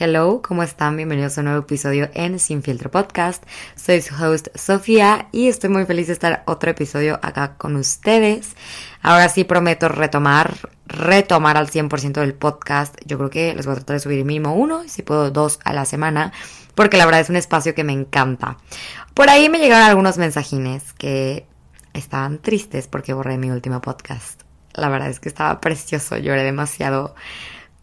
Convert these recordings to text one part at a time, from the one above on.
Hello, ¿cómo están? Bienvenidos a un nuevo episodio en Sin Filtro Podcast. Soy su host Sofía y estoy muy feliz de estar otro episodio acá con ustedes. Ahora sí prometo retomar, retomar al 100% del podcast. Yo creo que les voy a tratar de subir mínimo uno, si puedo dos a la semana, porque la verdad es un espacio que me encanta. Por ahí me llegaron algunos mensajines que estaban tristes porque borré mi último podcast. La verdad es que estaba precioso, lloré demasiado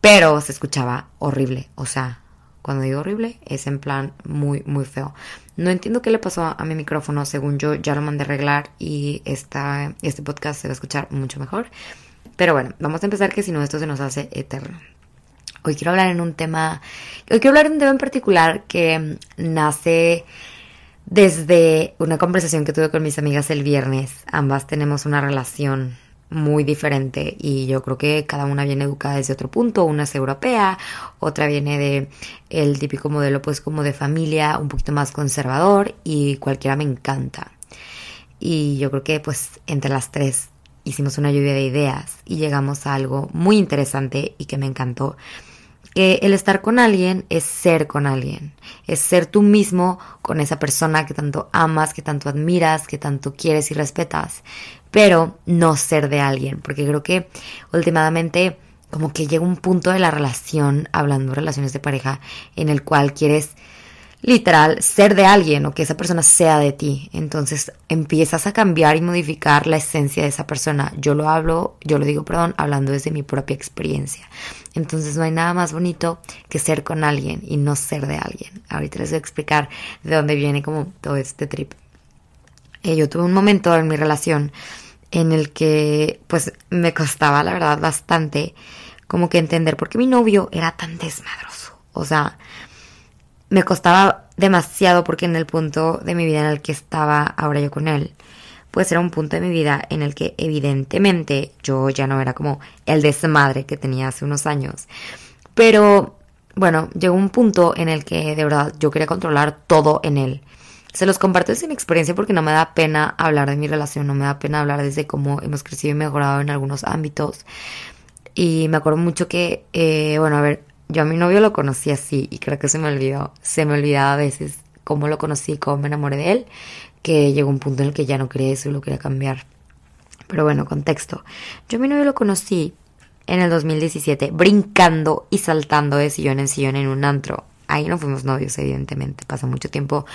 pero se escuchaba horrible. O sea, cuando digo horrible, es en plan muy, muy feo. No entiendo qué le pasó a, mi micrófono. Según yo, ya lo mandé a arreglar y este podcast se va a escuchar mucho mejor. Pero bueno, vamos a empezar que si no, esto se nos hace eterno. Hoy quiero hablar en un tema. Hoy quiero hablar de un tema en particular que nace desde una conversación que tuve con mis amigas el viernes. Ambas tenemos una relación muy diferente y yo creo que cada una viene educada desde otro punto, una es europea, otra viene de el típico modelo pues como de familia un poquito más conservador y cualquiera me encanta. Y yo creo que pues entre las tres hicimos una lluvia de ideas y llegamos a algo muy interesante y que me encantó. Que el estar con alguien es ser con alguien, es ser tú mismo con esa persona que tanto amas, que tanto admiras, que tanto quieres y respetas pero no ser de alguien, porque creo que últimamente como que llega un punto de la relación, hablando de relaciones de pareja, en el cual quieres literal ser de alguien o que esa persona sea de ti. Entonces empiezas a cambiar y modificar la esencia de esa persona. Yo lo hablo, yo lo digo, perdón, hablando desde mi propia experiencia. Entonces no hay nada más bonito que ser con alguien y no ser de alguien. Ahorita les voy a explicar de dónde viene como todo este trip. Eh, yo tuve un momento en mi relación en el que pues me costaba la verdad bastante como que entender por qué mi novio era tan desmadroso. O sea, me costaba demasiado porque en el punto de mi vida en el que estaba ahora yo con él, pues era un punto de mi vida en el que evidentemente yo ya no era como el desmadre que tenía hace unos años. Pero bueno, llegó un punto en el que de verdad yo quería controlar todo en él. Se los comparto mi experiencia porque no me da pena hablar de mi relación, no me da pena hablar desde cómo hemos crecido y mejorado en algunos ámbitos. Y me acuerdo mucho que, eh, bueno, a ver, yo a mi novio lo conocí así y creo que se me olvidó, se me olvidaba a veces cómo lo conocí, cómo me enamoré de él, que llegó un punto en el que ya no quería eso y lo quería cambiar. Pero bueno, contexto. Yo a mi novio lo conocí en el 2017, brincando y saltando de sillón en sillón en un antro. Ahí no fuimos novios, evidentemente. Pasó mucho tiempo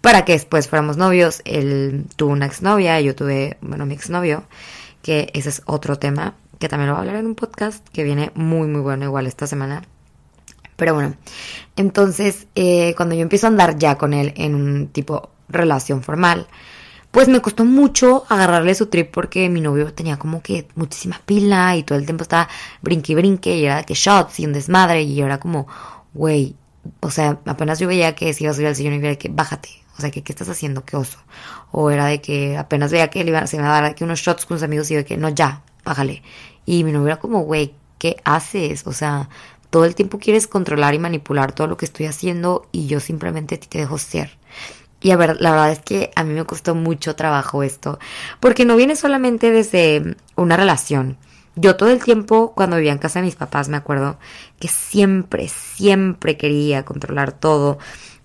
para que después fuéramos novios. Él tuvo una exnovia yo tuve, bueno, mi exnovio, que ese es otro tema, que también lo voy a hablar en un podcast que viene muy, muy bueno igual esta semana. Pero bueno, entonces eh, cuando yo empiezo a andar ya con él en un tipo relación formal, pues me costó mucho agarrarle su trip porque mi novio tenía como que muchísima pila y todo el tiempo estaba brinque y brinque y era que shots y un desmadre y yo era como, güey, o sea, apenas yo veía que se iba a subir al sillón y veía que bájate, o sea, que qué estás haciendo, qué oso. O era de que apenas veía que se iba a dar aquí unos shots con sus amigos y de que no, ya, bájale. Y mi novio era como, güey, ¿qué haces? O sea, todo el tiempo quieres controlar y manipular todo lo que estoy haciendo y yo simplemente te dejo ser. Y a ver, la verdad es que a mí me costó mucho trabajo esto, porque no viene solamente desde una relación. Yo todo el tiempo, cuando vivía en casa de mis papás, me acuerdo que siempre, siempre quería controlar todo.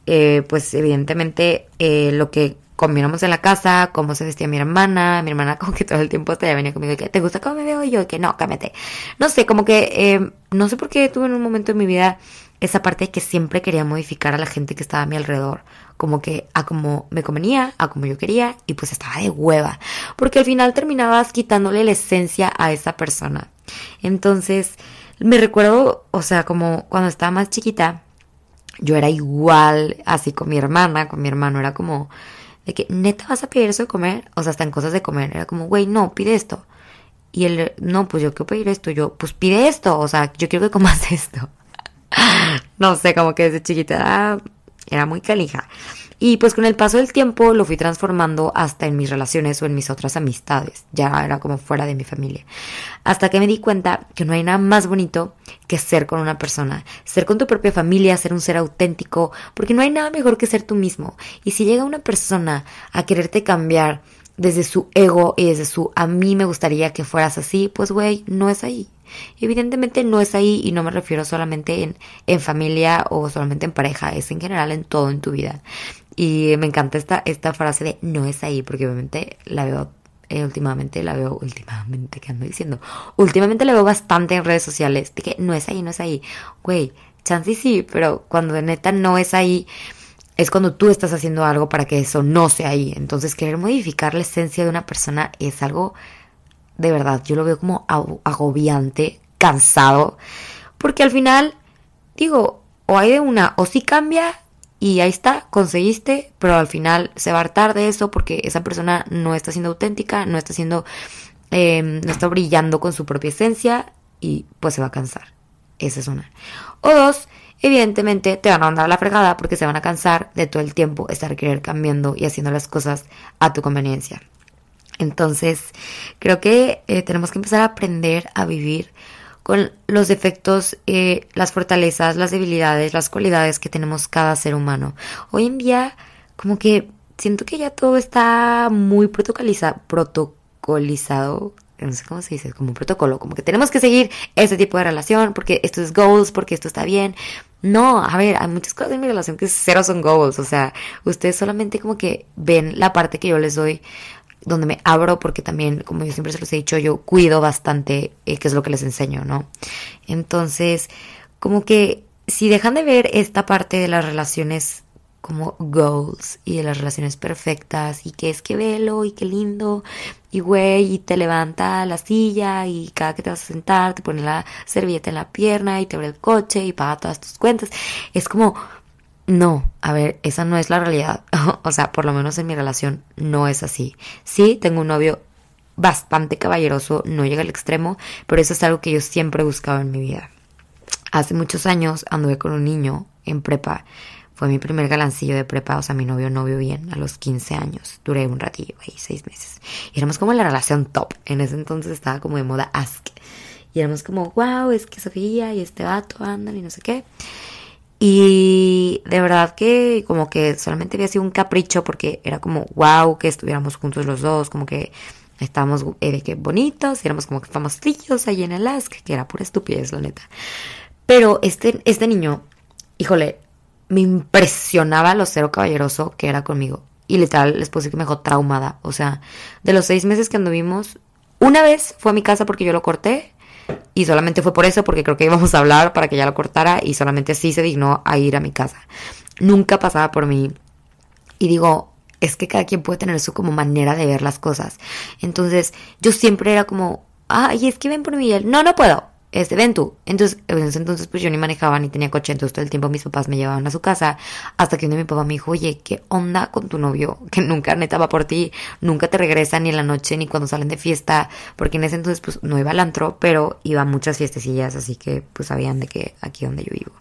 Eh, pues evidentemente eh, lo que comiéramos en la casa, cómo se vestía mi hermana, mi hermana como que todo el tiempo te venía conmigo y que te gusta cómo me veo y yo que no, cámete. No sé, como que eh, no sé por qué tuve en un momento en mi vida esa parte de que siempre quería modificar a la gente que estaba a mi alrededor, como que a como me convenía, a como yo quería y pues estaba de hueva, porque al final terminabas quitándole la esencia a esa persona. Entonces, me recuerdo, o sea, como cuando estaba más chiquita, yo era igual así con mi hermana, con mi hermano, era como de que neta vas a pedir eso de comer, o sea, hasta en cosas de comer, era como, güey, no, pide esto. Y él, no, pues yo quiero pedir esto, yo, pues pide esto, o sea, yo quiero que comas esto. no sé, como que desde chiquita era, era muy calija. Y pues con el paso del tiempo lo fui transformando hasta en mis relaciones o en mis otras amistades. Ya era como fuera de mi familia. Hasta que me di cuenta que no hay nada más bonito que ser con una persona. Ser con tu propia familia, ser un ser auténtico. Porque no hay nada mejor que ser tú mismo. Y si llega una persona a quererte cambiar desde su ego y desde su a mí me gustaría que fueras así, pues güey, no es ahí. Evidentemente no es ahí y no me refiero solamente en, en familia o solamente en pareja, es en general en todo en tu vida. Y me encanta esta, esta frase de no es ahí, porque obviamente la veo eh, últimamente la veo, últimamente, ¿qué ando diciendo? Últimamente la veo bastante en redes sociales, de que no es ahí, no es ahí. Güey, chance sí, pero cuando de neta no es ahí, es cuando tú estás haciendo algo para que eso no sea ahí. Entonces, querer modificar la esencia de una persona es algo, de verdad, yo lo veo como agobiante, cansado, porque al final, digo, o hay de una, o sí cambia y ahí está, conseguiste, pero al final se va a hartar de eso porque esa persona no está siendo auténtica, no está siendo, em, no está brillando con su propia esencia y pues se va a cansar. Esa es una. O dos, evidentemente te van a mandar la fregada porque se van a cansar de todo el tiempo estar querer cambiando y haciendo las cosas a tu conveniencia. Entonces, creo que eh, tenemos que empezar a aprender a vivir con los defectos, eh, las fortalezas, las debilidades, las cualidades que tenemos cada ser humano. Hoy en día, como que siento que ya todo está muy protocolizado, protocolizado, no sé cómo se dice, como un protocolo, como que tenemos que seguir ese tipo de relación porque esto es goals, porque esto está bien. No, a ver, hay muchas cosas en mi relación que cero son goals, o sea, ustedes solamente como que ven la parte que yo les doy donde me abro porque también, como yo siempre se los he dicho, yo cuido bastante eh, qué es lo que les enseño, ¿no? Entonces, como que si dejan de ver esta parte de las relaciones como goals y de las relaciones perfectas y que es que velo y qué lindo y güey y te levanta la silla y cada que te vas a sentar te pone la servilleta en la pierna y te abre el coche y paga todas tus cuentas es como no, a ver, esa no es la realidad. o sea, por lo menos en mi relación no es así. Sí, tengo un novio bastante caballeroso, no llega al extremo, pero eso es algo que yo siempre he buscado en mi vida. Hace muchos años anduve con un niño en prepa. Fue mi primer galancillo de prepa, o sea, mi novio novio bien, a los 15 años. Duré un ratillo ahí, seis meses. Y éramos como la relación top. En ese entonces estaba como de moda ask. Y éramos como, wow, es que Sofía y este vato andan y no sé qué. Y de verdad que como que solamente había sido un capricho porque era como wow que estuviéramos juntos los dos, como que estábamos eh, de que bonitos, éramos como que famostillos ahí en el Ask, que era pura estupidez, la neta. Pero este, este niño, híjole, me impresionaba lo cero caballeroso que era conmigo. Y literal, les puse que me dejó traumada. O sea, de los seis meses que anduvimos, una vez fue a mi casa porque yo lo corté y solamente fue por eso, porque creo que íbamos a hablar para que ya lo cortara y solamente así se dignó a ir a mi casa. Nunca pasaba por mí. Y digo, es que cada quien puede tener su como manera de ver las cosas. Entonces, yo siempre era como, ay, es que ven por mí. Y él, no, no puedo este, ven tú. Entonces, entonces pues yo ni manejaba ni tenía coche, entonces todo el tiempo mis papás me llevaban a su casa, hasta que uno de mi papá me dijo, oye, ¿qué onda con tu novio? Que nunca neta va por ti, nunca te regresa ni en la noche ni cuando salen de fiesta, porque en ese entonces pues no iba al antro, pero iba a muchas fiestecillas, así que pues sabían de que aquí donde yo vivo.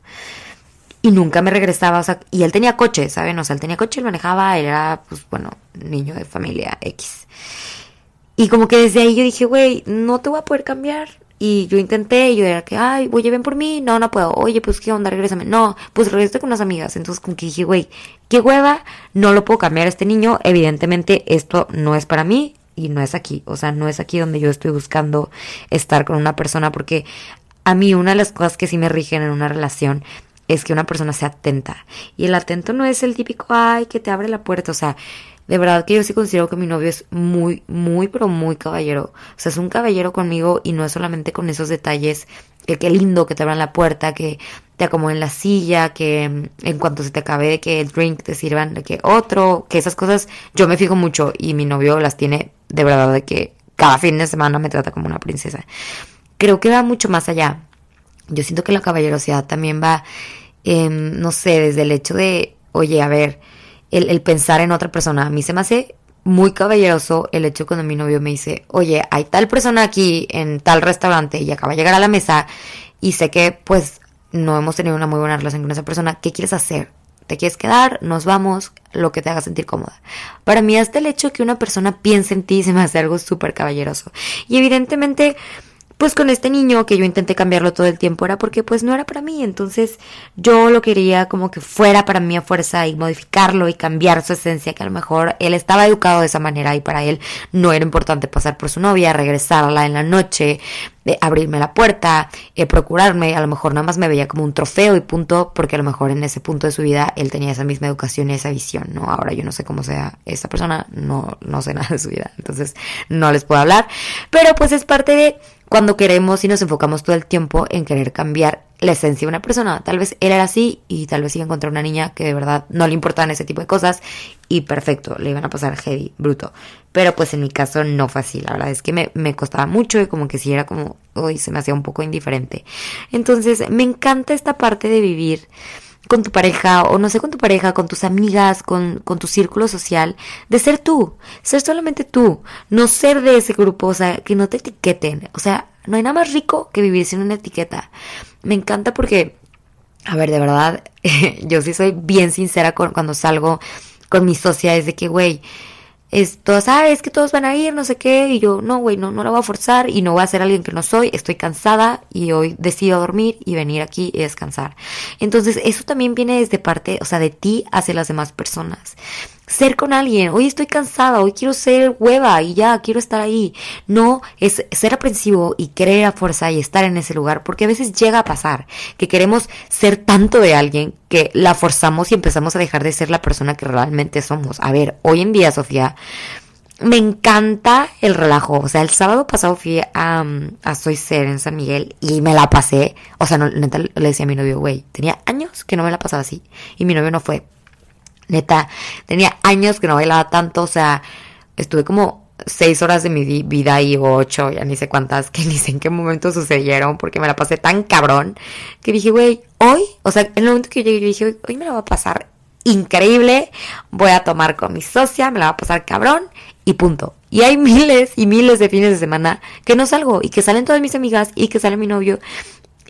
Y nunca me regresaba, o sea, y él tenía coche, ¿saben? O sea, él tenía coche, él manejaba, era pues bueno, niño de familia X. Y como que desde ahí yo dije, güey, no te voy a poder cambiar, y yo intenté, yo era que, ay, oye, ven por mí. No, no puedo. Oye, pues, ¿qué onda? Regrésame. No, pues regresé con unas amigas. Entonces, como que dije, güey, qué hueva. No lo puedo cambiar a este niño. Evidentemente, esto no es para mí y no es aquí. O sea, no es aquí donde yo estoy buscando estar con una persona porque a mí una de las cosas que sí me rigen en una relación es que una persona sea atenta. Y el atento no es el típico, ay, que te abre la puerta. O sea, de verdad que yo sí considero que mi novio es muy, muy, pero muy caballero. O sea, es un caballero conmigo y no es solamente con esos detalles, que qué lindo que te abran la puerta, que te acomoden la silla, que mm, en cuanto se te acabe que el drink te sirvan de que otro, que esas cosas yo me fijo mucho y mi novio las tiene de verdad de que cada fin de semana me trata como una princesa. Creo que va mucho más allá. Yo siento que la caballerosidad también va, no sé, desde el hecho de, oye, a ver, el, pensar en otra persona. A mí se me hace muy caballeroso el hecho cuando mi novio me dice, oye, hay tal persona aquí en tal restaurante y acaba de llegar a la mesa y sé que pues no hemos tenido una muy buena relación con esa persona, ¿qué quieres hacer? ¿Te quieres quedar? Nos vamos, lo que te haga sentir cómoda. Para mí hasta el hecho que una persona piense en ti se me hace algo súper caballeroso. Y evidentemente pues con este niño que yo intenté cambiarlo todo el tiempo era porque pues no era para mí, entonces yo lo quería como que fuera para mí a fuerza y modificarlo y cambiar su esencia, que a lo mejor él estaba educado de esa manera y para él no era importante pasar por su novia, regresarla en la noche, de abrirme la puerta, eh, procurarme, a lo mejor nada más me veía como un trofeo y punto, porque a lo mejor en ese punto de su vida él tenía esa misma educación y esa visión, ¿no? Ahora yo no sé cómo sea esta persona, no, no sé nada de su vida, entonces no les puedo hablar, pero pues es parte de cuando queremos y nos enfocamos todo el tiempo en querer cambiar la esencia de una persona. Tal vez él era así y tal vez iba a encontrar una niña que de verdad no le importaban ese tipo de cosas y perfecto, le iban a pasar heavy, bruto. Pero pues en mi caso no fue así, la verdad es que me, me costaba mucho y como que si era como, uy, se me hacía un poco indiferente. Entonces me encanta esta parte de vivir con tu pareja, o no sé, con tu pareja, con tus amigas, con, con, tu círculo social, de ser tú, ser solamente tú, no ser de ese grupo, o sea, que no te etiqueten, o sea, no hay nada más rico que vivir sin una etiqueta. Me encanta porque, a ver, de verdad, yo sí soy bien sincera con, cuando salgo con mi socia, es de que, güey, esto, sabes que todos van a ir, no sé qué, y yo, no, güey, no, no lo voy a forzar y no voy a ser alguien que no soy, estoy cansada y hoy decido dormir y venir aquí y descansar. Entonces, eso también viene desde parte, o sea, de ti hacia las demás personas ser con alguien. Hoy estoy cansada, hoy quiero ser hueva y ya, quiero estar ahí. No es ser aprensivo y querer a fuerza y estar en ese lugar, porque a veces llega a pasar que queremos ser tanto de alguien que la forzamos y empezamos a dejar de ser la persona que realmente somos. A ver, hoy en día, Sofía, me encanta el relajo. O sea, el sábado pasado fui a, a Soy Ser en San Miguel y me la pasé. O sea, no, neta le decía a mi novio, güey, tenía años que no me la pasaba así. Y mi novio no fue. Neta, tenía años que no bailaba tanto, o sea, estuve como seis horas de mi vida y ocho, ya ni sé cuántas, que ni sé en qué momento sucedieron, porque me la pasé tan cabrón, que dije, güey, hoy, o sea, en el momento que yo llegué, dije, hoy me la va a pasar increíble, voy a tomar con mi socia, me la va a pasar cabrón, y punto. Y hay miles y miles de fines de semana que no salgo, y que salen todas mis amigas, y que sale mi novio,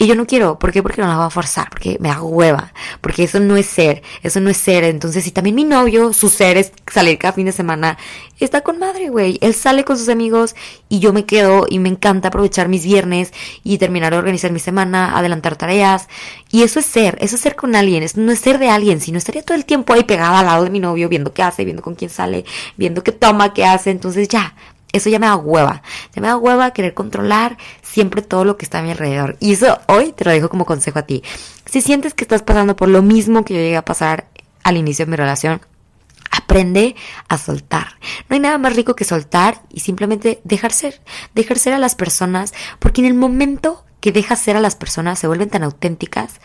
y yo no quiero, ¿por qué? Porque no la voy a forzar, porque me da hueva, porque eso no es ser, eso no es ser. Entonces, si también mi novio, su ser es salir cada fin de semana, está con madre, güey. Él sale con sus amigos y yo me quedo y me encanta aprovechar mis viernes y terminar de organizar mi semana, adelantar tareas. Y eso es ser, eso es ser con alguien, eso no es ser de alguien, sino estaría todo el tiempo ahí pegada al lado de mi novio, viendo qué hace, viendo con quién sale, viendo qué toma, qué hace. Entonces, ya, eso ya me da hueva. Ya me da hueva querer controlar siempre todo lo que está a mi alrededor. Y eso hoy te lo dejo como consejo a ti. Si sientes que estás pasando por lo mismo que yo llegué a pasar al inicio de mi relación, aprende a soltar. No hay nada más rico que soltar y simplemente dejar ser. Dejar ser a las personas, porque en el momento que dejas ser a las personas se vuelven tan auténticas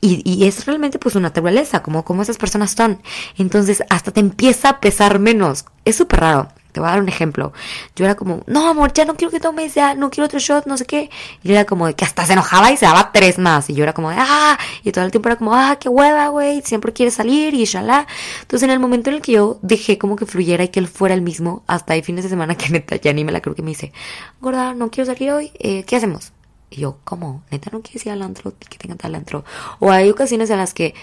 y, y, es realmente pues su naturaleza, como, como esas personas son. Entonces hasta te empieza a pesar menos. Es súper raro. Te voy a dar un ejemplo. Yo era como, no, amor, ya no quiero que tomes, ya no quiero otro shot, no sé qué. Y era como de que hasta se enojaba y se daba tres más. Y yo era como, de, ah, y todo el tiempo era como, ah, qué hueva, güey, siempre quiere salir y shalá. Entonces, en el momento en el que yo dejé como que fluyera y que él fuera el mismo, hasta hay fines de semana que neta ya ni me la creo que me dice, gorda, no quiero salir hoy, eh, ¿qué hacemos? Y yo, ¿cómo? Neta, no quieres ir al antro, que te encanta el antro. O hay ocasiones en las que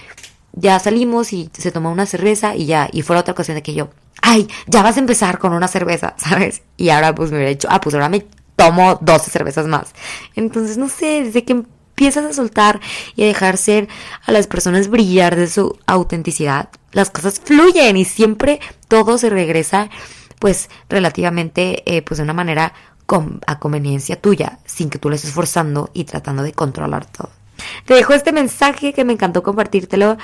ya salimos y se toma una cerveza y ya, y fue otra ocasión de que yo, ay, ya vas a empezar con una cerveza, ¿sabes? Y ahora pues me hubiera dicho, ah, pues ahora me tomo 12 cervezas más. Entonces, no sé, desde que empiezas a soltar y a dejar ser a las personas brillar de su autenticidad, las cosas fluyen y siempre todo se regresa pues relativamente eh, pues de una manera a conveniencia tuya, sin que tú lo estés forzando y tratando de controlar todo. Te dejo este mensaje que me encantó compartírtelo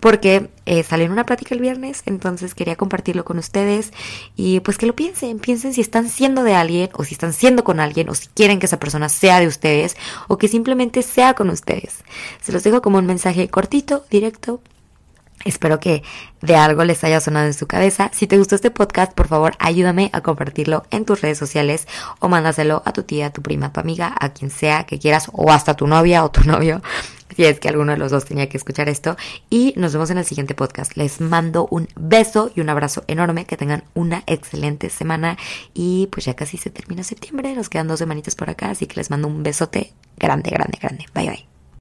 porque eh, salió en una plática el viernes, entonces quería compartirlo con ustedes y pues que lo piensen, piensen si están siendo de alguien o si están siendo con alguien o si quieren que esa persona sea de ustedes o que simplemente sea con ustedes. Se los dejo como un mensaje cortito, directo, Espero que de algo les haya sonado en su cabeza. Si te gustó este podcast, por favor, ayúdame a compartirlo en tus redes sociales o mándaselo a tu tía, a tu prima, a tu amiga, a quien sea que quieras o hasta tu novia o tu novio, si es que alguno de los dos tenía que escuchar esto. Y nos vemos en el siguiente podcast. Les mando un beso y un abrazo enorme. Que tengan una excelente semana. Y pues ya casi se termina septiembre. Nos quedan dos semanitas por acá. Así que les mando un besote grande, grande, grande. Bye, bye.